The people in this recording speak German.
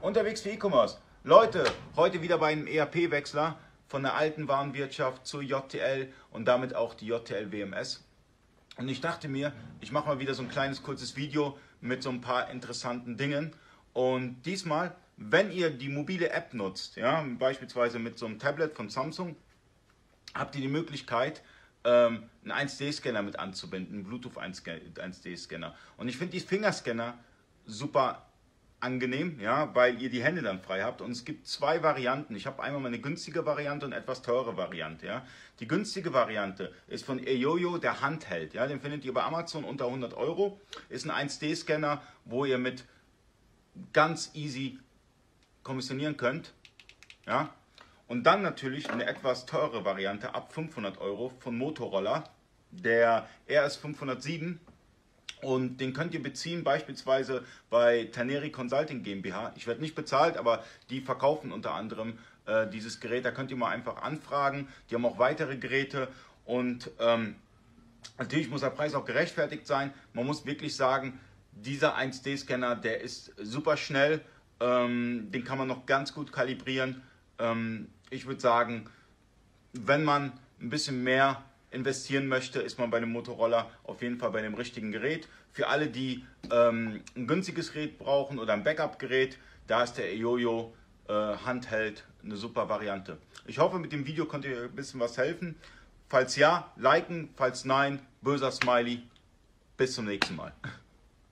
Unterwegs für E-Commerce. Leute, heute wieder bei einem ERP-Wechsler von der alten Warenwirtschaft zur JTL und damit auch die JTL WMS. Und ich dachte mir, ich mache mal wieder so ein kleines kurzes Video mit so ein paar interessanten Dingen. Und diesmal, wenn ihr die mobile App nutzt, ja, beispielsweise mit so einem Tablet von Samsung, habt ihr die Möglichkeit, ähm, einen 1D-Scanner mit anzubinden, einen Bluetooth 1D-Scanner. Und ich finde die Fingerscanner super angenehm, ja, weil ihr die Hände dann frei habt. Und es gibt zwei Varianten. Ich habe einmal eine günstige Variante und etwas teure Variante. Ja. Die günstige Variante ist von Eyoyo, der Handheld. Ja. Den findet ihr bei Amazon unter 100 Euro. Ist ein 1D-Scanner, wo ihr mit ganz easy kommissionieren könnt. Ja. Und dann natürlich eine etwas teure Variante ab 500 Euro von Motorola, der RS507 und den könnt ihr beziehen beispielsweise bei Taneri Consulting GmbH. Ich werde nicht bezahlt, aber die verkaufen unter anderem äh, dieses Gerät. Da könnt ihr mal einfach anfragen. Die haben auch weitere Geräte und ähm, natürlich muss der Preis auch gerechtfertigt sein. Man muss wirklich sagen, dieser 1D-Scanner, der ist super schnell. Ähm, den kann man noch ganz gut kalibrieren. Ähm, ich würde sagen, wenn man ein bisschen mehr investieren möchte, ist man bei einem Motorola auf jeden Fall bei dem richtigen Gerät. Für alle, die ähm, ein günstiges Gerät brauchen oder ein Backup-Gerät, da ist der EOYO äh, Handheld eine super Variante. Ich hoffe, mit dem Video konnte ihr ein bisschen was helfen. Falls ja, liken, falls nein, böser Smiley. Bis zum nächsten Mal.